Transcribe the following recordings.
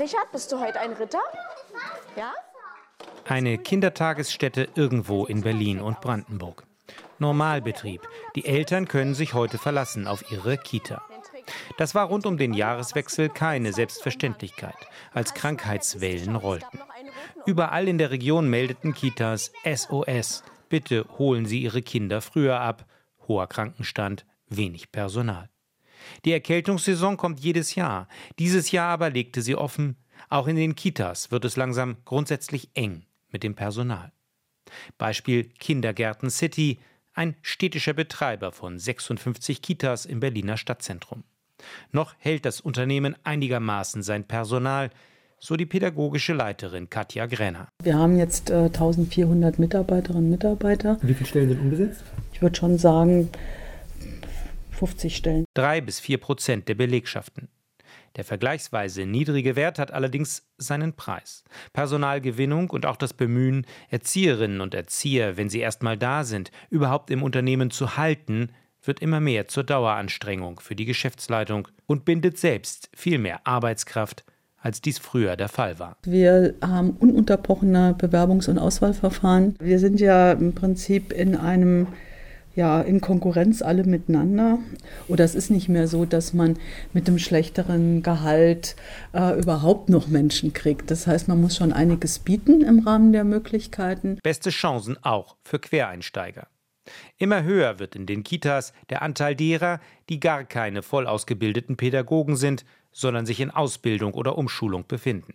Richard, bist du heute ein Ritter? Ja? Eine Kindertagesstätte irgendwo in Berlin und Brandenburg. Normalbetrieb. Die Eltern können sich heute verlassen auf ihre Kita. Das war rund um den Jahreswechsel keine Selbstverständlichkeit, als Krankheitswellen rollten. Überall in der Region meldeten Kitas SOS. Bitte holen Sie Ihre Kinder früher ab. Hoher Krankenstand, wenig Personal. Die Erkältungssaison kommt jedes Jahr. Dieses Jahr aber legte sie offen. Auch in den Kitas wird es langsam grundsätzlich eng mit dem Personal. Beispiel Kindergärten City, ein städtischer Betreiber von 56 Kitas im Berliner Stadtzentrum. Noch hält das Unternehmen einigermaßen sein Personal, so die pädagogische Leiterin Katja Grenner. Wir haben jetzt äh, 1400 Mitarbeiterinnen und Mitarbeiter. Wie viele Stellen sind umgesetzt? Ich würde schon sagen 50 Stellen. Drei bis vier Prozent der Belegschaften. Der vergleichsweise niedrige Wert hat allerdings seinen Preis. Personalgewinnung und auch das Bemühen, Erzieherinnen und Erzieher, wenn sie erstmal da sind, überhaupt im Unternehmen zu halten, wird immer mehr zur Daueranstrengung für die Geschäftsleitung und bindet selbst viel mehr Arbeitskraft, als dies früher der Fall war. Wir haben ununterbrochene Bewerbungs- und Auswahlverfahren. Wir sind ja im Prinzip in einem ja, in Konkurrenz alle miteinander. Oder es ist nicht mehr so, dass man mit dem schlechteren Gehalt äh, überhaupt noch Menschen kriegt. Das heißt, man muss schon einiges bieten im Rahmen der Möglichkeiten. Beste Chancen auch für Quereinsteiger. Immer höher wird in den Kitas der Anteil derer, die gar keine voll ausgebildeten Pädagogen sind, sondern sich in Ausbildung oder Umschulung befinden.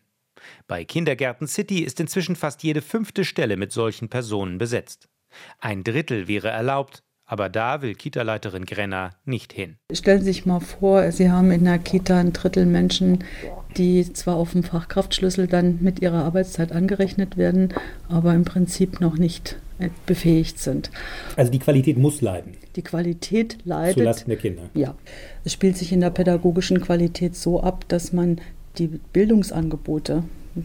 Bei Kindergärten City ist inzwischen fast jede fünfte Stelle mit solchen Personen besetzt. Ein Drittel wäre erlaubt, aber da will Kita-Leiterin Grenner nicht hin. Stellen Sie sich mal vor, Sie haben in der Kita ein Drittel Menschen, die zwar auf dem Fachkraftschlüssel dann mit ihrer Arbeitszeit angerechnet werden, aber im Prinzip noch nicht befähigt sind. Also die Qualität muss leiden. Die Qualität leidet. Zulasten der Kinder. Ja. Es spielt sich in der pädagogischen Qualität so ab, dass man die Bildungsangebote,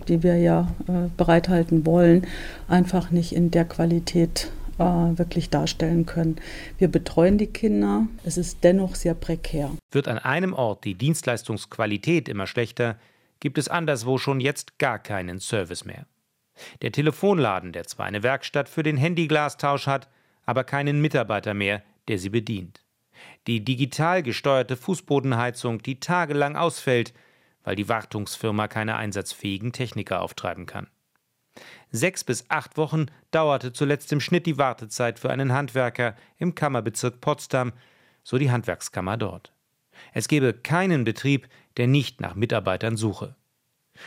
die wir ja äh, bereithalten wollen, einfach nicht in der Qualität äh, wirklich darstellen können. Wir betreuen die Kinder, es ist dennoch sehr prekär. Wird an einem Ort die Dienstleistungsqualität immer schlechter, gibt es anderswo schon jetzt gar keinen Service mehr. Der Telefonladen, der zwar eine Werkstatt für den Handyglastausch hat, aber keinen Mitarbeiter mehr, der sie bedient. Die digital gesteuerte Fußbodenheizung, die tagelang ausfällt, weil die Wartungsfirma keine einsatzfähigen Techniker auftreiben kann. Sechs bis acht Wochen dauerte zuletzt im Schnitt die Wartezeit für einen Handwerker im Kammerbezirk Potsdam, so die Handwerkskammer dort. Es gebe keinen Betrieb, der nicht nach Mitarbeitern suche.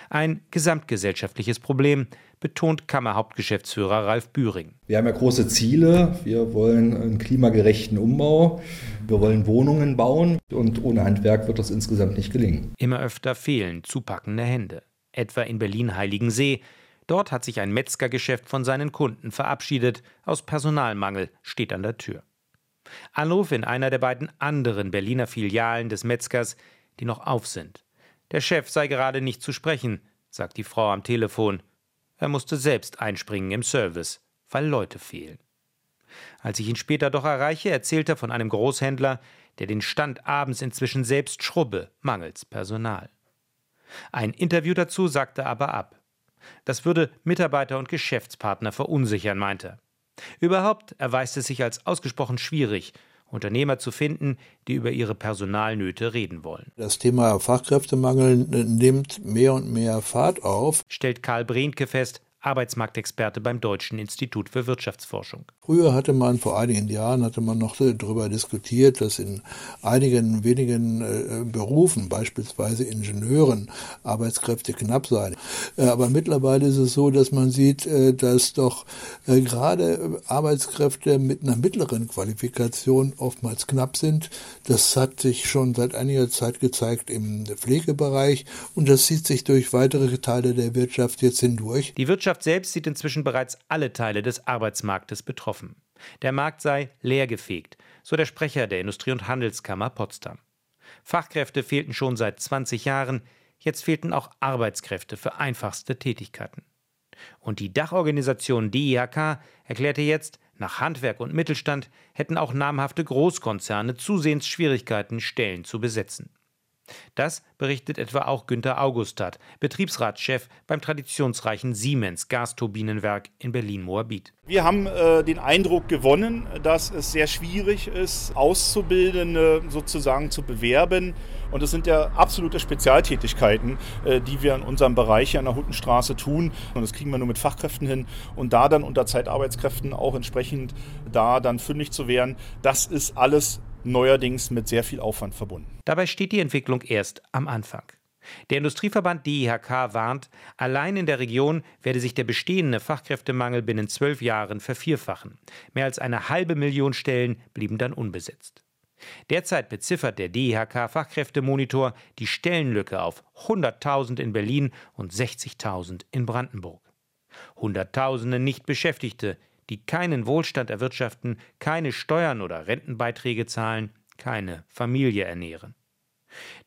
Ein gesamtgesellschaftliches Problem, betont Kammerhauptgeschäftsführer Ralf Büring. Wir haben ja große Ziele. Wir wollen einen klimagerechten Umbau. Wir wollen Wohnungen bauen. Und ohne Handwerk wird das insgesamt nicht gelingen. Immer öfter fehlen zupackende Hände. Etwa in Berlin-Heiligensee. Dort hat sich ein Metzgergeschäft von seinen Kunden verabschiedet. Aus Personalmangel steht an der Tür. Anruf in einer der beiden anderen Berliner Filialen des Metzgers, die noch auf sind. Der Chef sei gerade nicht zu sprechen, sagt die Frau am Telefon. Er musste selbst einspringen im Service, weil Leute fehlen. Als ich ihn später doch erreiche, erzählt er von einem Großhändler, der den Stand abends inzwischen selbst schrubbe, mangels Personal. Ein Interview dazu sagte aber ab. Das würde Mitarbeiter und Geschäftspartner verunsichern, meinte er. Überhaupt erweist es sich als ausgesprochen schwierig, Unternehmer zu finden, die über ihre Personalnöte reden wollen. Das Thema Fachkräftemangel nimmt mehr und mehr Fahrt auf, stellt Karl Brehnke fest, Arbeitsmarktexperte beim Deutschen Institut für Wirtschaftsforschung. Früher hatte man, vor einigen Jahren, hatte man noch darüber diskutiert, dass in einigen wenigen äh, Berufen, beispielsweise Ingenieuren, Arbeitskräfte knapp seien. Äh, aber mittlerweile ist es so, dass man sieht, äh, dass doch gerade Arbeitskräfte mit einer mittleren Qualifikation oftmals knapp sind. Das hat sich schon seit einiger Zeit gezeigt im Pflegebereich und das zieht sich durch weitere Teile der Wirtschaft jetzt hindurch. Die Wirtschaft selbst sieht inzwischen bereits alle Teile des Arbeitsmarktes betroffen. Der Markt sei leergefegt, so der Sprecher der Industrie- und Handelskammer Potsdam. Fachkräfte fehlten schon seit 20 Jahren, jetzt fehlten auch Arbeitskräfte für einfachste Tätigkeiten. Und die Dachorganisation DIHK erklärte jetzt, nach Handwerk und Mittelstand hätten auch namhafte Großkonzerne zusehends Schwierigkeiten, Stellen zu besetzen. Das berichtet etwa auch Günter Augustat, Betriebsratschef beim traditionsreichen Siemens Gasturbinenwerk in Berlin-Moabit. Wir haben äh, den Eindruck gewonnen, dass es sehr schwierig ist, Auszubildende sozusagen zu bewerben. Und es sind ja absolute Spezialtätigkeiten, äh, die wir in unserem Bereich hier an der Hutenstraße tun. Und das kriegen wir nur mit Fachkräften hin. Und da dann unter Zeitarbeitskräften auch entsprechend da dann fündig zu werden, das ist alles neuerdings mit sehr viel Aufwand verbunden. Dabei steht die Entwicklung erst am Anfang. Der Industrieverband DIHK warnt, allein in der Region werde sich der bestehende Fachkräftemangel binnen zwölf Jahren vervierfachen. Mehr als eine halbe Million Stellen blieben dann unbesetzt. Derzeit beziffert der DIHK Fachkräftemonitor die Stellenlücke auf 100.000 in Berlin und 60.000 in Brandenburg. Hunderttausende Nichtbeschäftigte, die keinen Wohlstand erwirtschaften, keine Steuern oder Rentenbeiträge zahlen, keine Familie ernähren.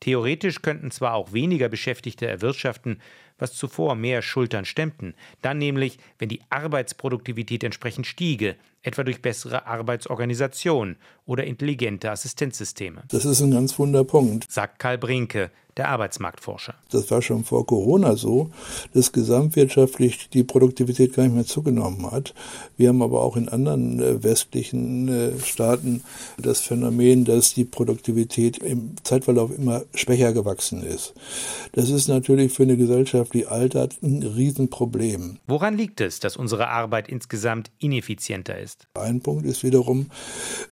Theoretisch könnten zwar auch weniger Beschäftigte erwirtschaften, was zuvor mehr Schultern stemmten, dann nämlich, wenn die Arbeitsproduktivität entsprechend stiege, etwa durch bessere Arbeitsorganisation oder intelligente Assistenzsysteme. Das ist ein ganz wunder Punkt, sagt Karl Brinke, der Arbeitsmarktforscher. Das war schon vor Corona so, dass gesamtwirtschaftlich die Produktivität gar nicht mehr zugenommen hat. Wir haben aber auch in anderen äh, westlichen äh, Staaten das Phänomen, dass die Produktivität im Zeitverlauf immer schwächer gewachsen ist. Das ist natürlich für eine Gesellschaft, die altert, ein Riesenproblem. Woran liegt es, dass unsere Arbeit insgesamt ineffizienter ist? Ein Punkt ist wiederum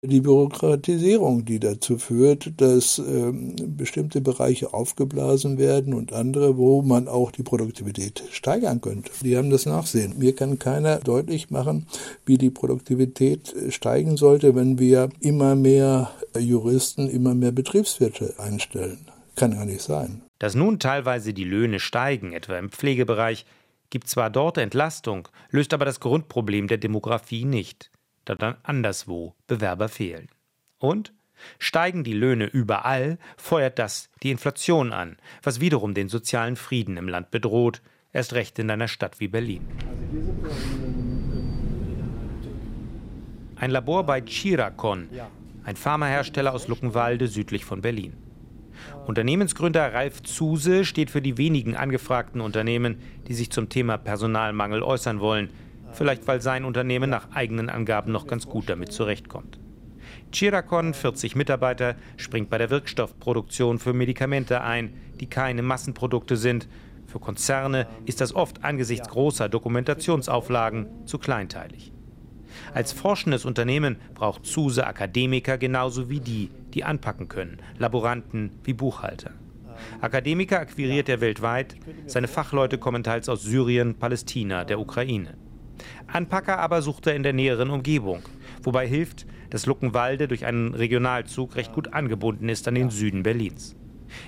die Bürokratisierung, die dazu führt, dass ähm, bestimmte Bereiche auf aufgeblasen werden und andere, wo man auch die Produktivität steigern könnte. Die haben das Nachsehen. Mir kann keiner deutlich machen, wie die Produktivität steigen sollte, wenn wir immer mehr Juristen, immer mehr Betriebswirte einstellen. Kann ja nicht sein. Dass nun teilweise die Löhne steigen, etwa im Pflegebereich, gibt zwar dort Entlastung, löst aber das Grundproblem der Demografie nicht, da dann anderswo Bewerber fehlen. Und Steigen die Löhne überall, feuert das die Inflation an, was wiederum den sozialen Frieden im Land bedroht, erst recht in einer Stadt wie Berlin. Ein Labor bei Chiracon, ein Pharmahersteller aus Luckenwalde südlich von Berlin. Unternehmensgründer Ralf Zuse steht für die wenigen angefragten Unternehmen, die sich zum Thema Personalmangel äußern wollen, vielleicht weil sein Unternehmen nach eigenen Angaben noch ganz gut damit zurechtkommt. Chiracon, 40 Mitarbeiter, springt bei der Wirkstoffproduktion für Medikamente ein, die keine Massenprodukte sind. Für Konzerne ist das oft angesichts großer Dokumentationsauflagen zu kleinteilig. Als forschendes Unternehmen braucht SUSE Akademiker genauso wie die, die anpacken können, Laboranten wie Buchhalter. Akademiker akquiriert er weltweit, seine Fachleute kommen teils aus Syrien, Palästina, der Ukraine. Anpacker aber sucht er in der näheren Umgebung, wobei hilft, dass Luckenwalde durch einen Regionalzug recht gut angebunden ist an den Süden Berlins.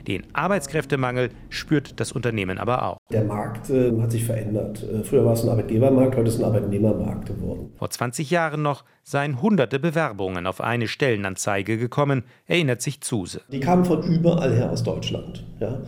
Den Arbeitskräftemangel spürt das Unternehmen aber auch. Der Markt äh, hat sich verändert. Äh, früher war es ein Arbeitgebermarkt, heute ist es ein Arbeitnehmermarkt geworden. Vor 20 Jahren noch seien hunderte Bewerbungen auf eine Stellenanzeige gekommen, erinnert sich Zuse. Die kamen von überall her aus Deutschland. Ja.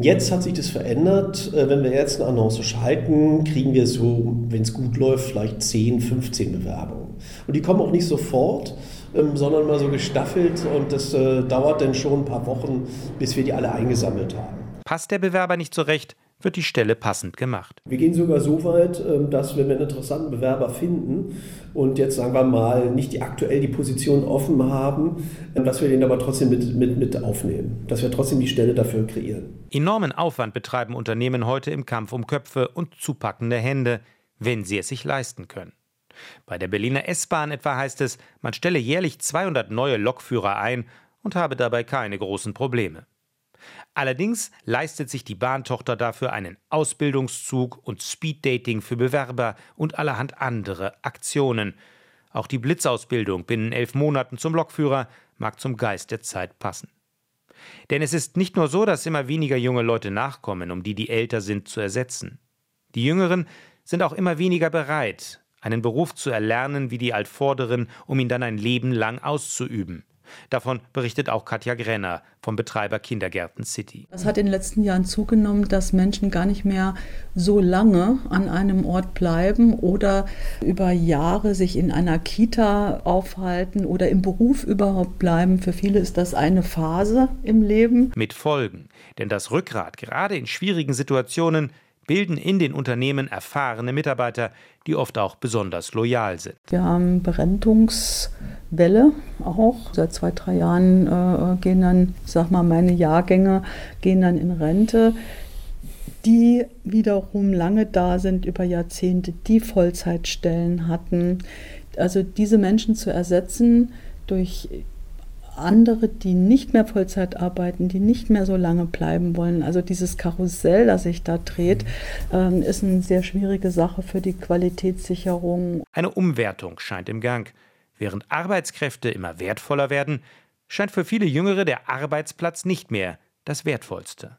Jetzt hat sich das verändert. Äh, wenn wir jetzt eine Annonce schalten, kriegen wir so, wenn es gut läuft, vielleicht 10, 15 Bewerbungen. Und die kommen auch nicht sofort, ähm, sondern mal so gestaffelt und das äh, dauert dann schon ein paar Wochen, bis wir die alle eingesammelt haben. Passt der Bewerber nicht zurecht, wird die Stelle passend gemacht. Wir gehen sogar so weit, ähm, dass wenn wir einen interessanten Bewerber finden und jetzt sagen wir mal nicht die aktuell die Position offen haben, ähm, dass wir den aber trotzdem mit, mit, mit aufnehmen, dass wir trotzdem die Stelle dafür kreieren. Enormen Aufwand betreiben Unternehmen heute im Kampf um Köpfe und zupackende Hände, wenn sie es sich leisten können. Bei der Berliner S-Bahn etwa heißt es, man stelle jährlich 200 neue Lokführer ein und habe dabei keine großen Probleme. Allerdings leistet sich die Bahntochter dafür einen Ausbildungszug und Speeddating für Bewerber und allerhand andere Aktionen. Auch die Blitzausbildung binnen elf Monaten zum Lokführer mag zum Geist der Zeit passen. Denn es ist nicht nur so, dass immer weniger junge Leute nachkommen, um die, die älter sind, zu ersetzen. Die Jüngeren sind auch immer weniger bereit, einen Beruf zu erlernen wie die Altvorderen, um ihn dann ein Leben lang auszuüben. Davon berichtet auch Katja Grenner vom Betreiber Kindergärten City. Es hat in den letzten Jahren zugenommen, dass Menschen gar nicht mehr so lange an einem Ort bleiben oder über Jahre sich in einer Kita aufhalten oder im Beruf überhaupt bleiben. Für viele ist das eine Phase im Leben. Mit Folgen. Denn das Rückgrat, gerade in schwierigen Situationen, bilden in den Unternehmen erfahrene Mitarbeiter, die oft auch besonders loyal sind. Wir haben Berentungswelle auch. Seit zwei, drei Jahren äh, gehen dann, ich sag mal, meine Jahrgänge gehen dann in Rente die wiederum lange da sind über Jahrzehnte, die Vollzeitstellen hatten. Also diese Menschen zu ersetzen durch andere, die nicht mehr Vollzeit arbeiten, die nicht mehr so lange bleiben wollen. Also dieses Karussell, das sich da dreht, ähm, ist eine sehr schwierige Sache für die Qualitätssicherung. Eine Umwertung scheint im Gang. Während Arbeitskräfte immer wertvoller werden, scheint für viele Jüngere der Arbeitsplatz nicht mehr das Wertvollste.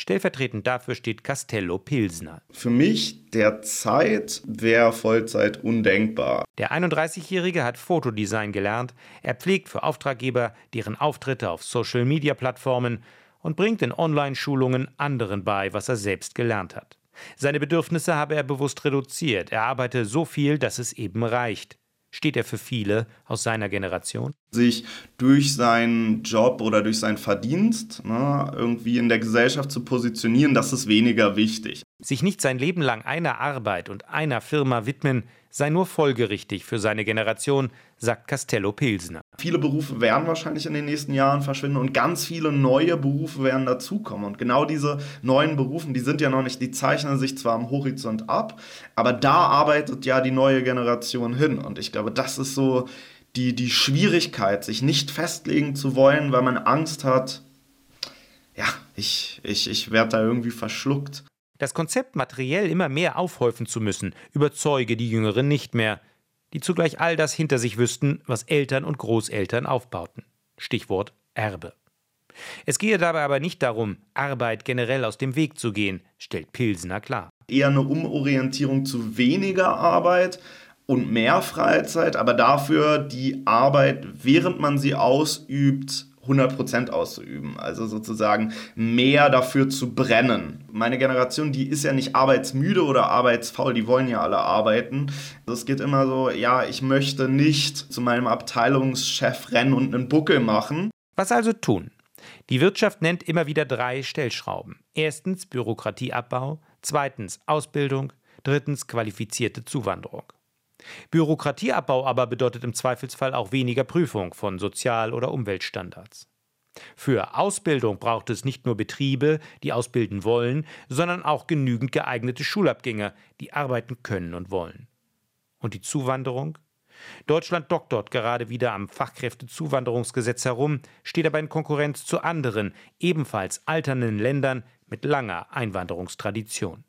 Stellvertretend dafür steht Castello Pilsner. Für mich derzeit wäre Vollzeit undenkbar. Der 31-Jährige hat Fotodesign gelernt. Er pflegt für Auftraggeber deren Auftritte auf Social-Media-Plattformen und bringt in Online-Schulungen anderen bei, was er selbst gelernt hat. Seine Bedürfnisse habe er bewusst reduziert. Er arbeite so viel, dass es eben reicht steht er für viele aus seiner Generation? Sich durch seinen Job oder durch seinen Verdienst ne, irgendwie in der Gesellschaft zu positionieren, das ist weniger wichtig. Sich nicht sein Leben lang einer Arbeit und einer Firma widmen, sei nur folgerichtig für seine Generation, sagt Castello Pilsner. Viele Berufe werden wahrscheinlich in den nächsten Jahren verschwinden und ganz viele neue Berufe werden dazukommen. Und genau diese neuen Berufe, die sind ja noch nicht, die zeichnen sich zwar am Horizont ab, aber da arbeitet ja die neue Generation hin. Und ich glaube, das ist so die, die Schwierigkeit, sich nicht festlegen zu wollen, weil man Angst hat, ja, ich, ich, ich werde da irgendwie verschluckt. Das Konzept, materiell immer mehr aufhäufen zu müssen, überzeuge die Jüngeren nicht mehr, die zugleich all das hinter sich wüssten, was Eltern und Großeltern aufbauten. Stichwort Erbe. Es gehe dabei aber nicht darum, Arbeit generell aus dem Weg zu gehen, stellt Pilsener klar. Eher eine Umorientierung zu weniger Arbeit und mehr Freizeit, aber dafür die Arbeit, während man sie ausübt, 100% auszuüben. Also sozusagen mehr dafür zu brennen. Meine Generation, die ist ja nicht arbeitsmüde oder arbeitsfaul, die wollen ja alle arbeiten. Also es geht immer so, ja, ich möchte nicht zu meinem Abteilungschef rennen und einen Buckel machen. Was also tun? Die Wirtschaft nennt immer wieder drei Stellschrauben. Erstens Bürokratieabbau, zweitens Ausbildung, drittens qualifizierte Zuwanderung. Bürokratieabbau aber bedeutet im Zweifelsfall auch weniger Prüfung von Sozial- oder Umweltstandards. Für Ausbildung braucht es nicht nur Betriebe, die ausbilden wollen, sondern auch genügend geeignete Schulabgänger, die arbeiten können und wollen. Und die Zuwanderung? Deutschland doktort gerade wieder am Fachkräftezuwanderungsgesetz herum, steht aber in Konkurrenz zu anderen, ebenfalls alternden Ländern mit langer Einwanderungstradition.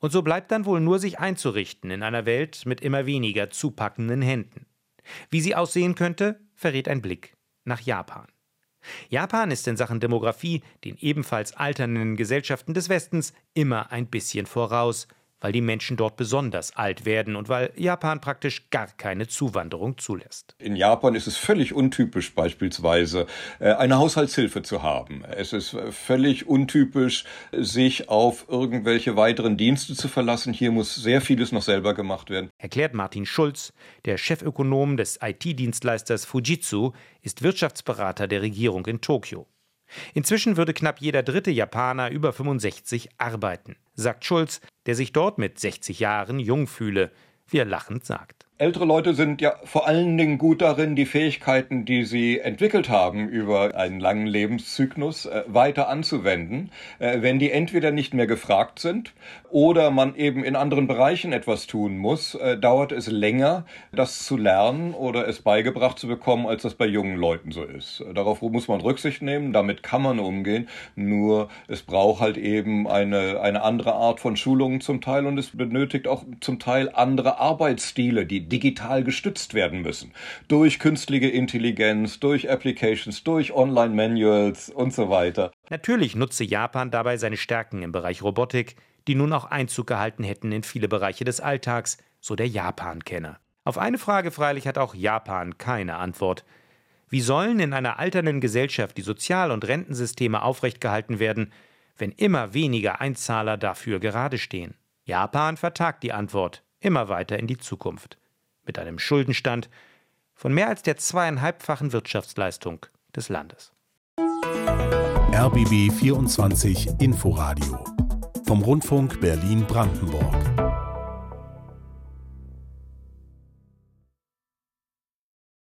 Und so bleibt dann wohl nur sich einzurichten in einer Welt mit immer weniger zupackenden Händen. Wie sie aussehen könnte, verrät ein Blick nach Japan. Japan ist in Sachen Demografie den ebenfalls alternden Gesellschaften des Westens immer ein bisschen voraus, weil die Menschen dort besonders alt werden und weil Japan praktisch gar keine Zuwanderung zulässt. In Japan ist es völlig untypisch beispielsweise äh, eine Haushaltshilfe zu haben. Es ist völlig untypisch, sich auf irgendwelche weiteren Dienste zu verlassen. Hier muss sehr vieles noch selber gemacht werden. Erklärt Martin Schulz, der Chefökonom des IT-Dienstleisters Fujitsu, ist Wirtschaftsberater der Regierung in Tokio. Inzwischen würde knapp jeder dritte Japaner über 65 arbeiten, sagt Schulz, der sich dort mit 60 Jahren jung fühle, wie er lachend sagt. Ältere Leute sind ja vor allen Dingen gut darin, die Fähigkeiten, die sie entwickelt haben über einen langen Lebenszyklus, äh, weiter anzuwenden. Äh, wenn die entweder nicht mehr gefragt sind oder man eben in anderen Bereichen etwas tun muss, äh, dauert es länger, das zu lernen oder es beigebracht zu bekommen, als das bei jungen Leuten so ist. Darauf muss man Rücksicht nehmen, damit kann man umgehen, nur es braucht halt eben eine, eine andere Art von Schulungen zum Teil und es benötigt auch zum Teil andere Arbeitsstile, die digital gestützt werden müssen. Durch künstliche Intelligenz, durch Applications, durch Online-Manuals und so weiter. Natürlich nutze Japan dabei seine Stärken im Bereich Robotik, die nun auch Einzug gehalten hätten in viele Bereiche des Alltags, so der Japan-Kenner. Auf eine Frage freilich hat auch Japan keine Antwort. Wie sollen in einer alternden Gesellschaft die Sozial- und Rentensysteme aufrechtgehalten werden, wenn immer weniger Einzahler dafür gerade stehen? Japan vertagt die Antwort immer weiter in die Zukunft. Mit einem Schuldenstand von mehr als der zweieinhalbfachen Wirtschaftsleistung des Landes. RBB 24 Inforadio vom Rundfunk Berlin-Brandenburg.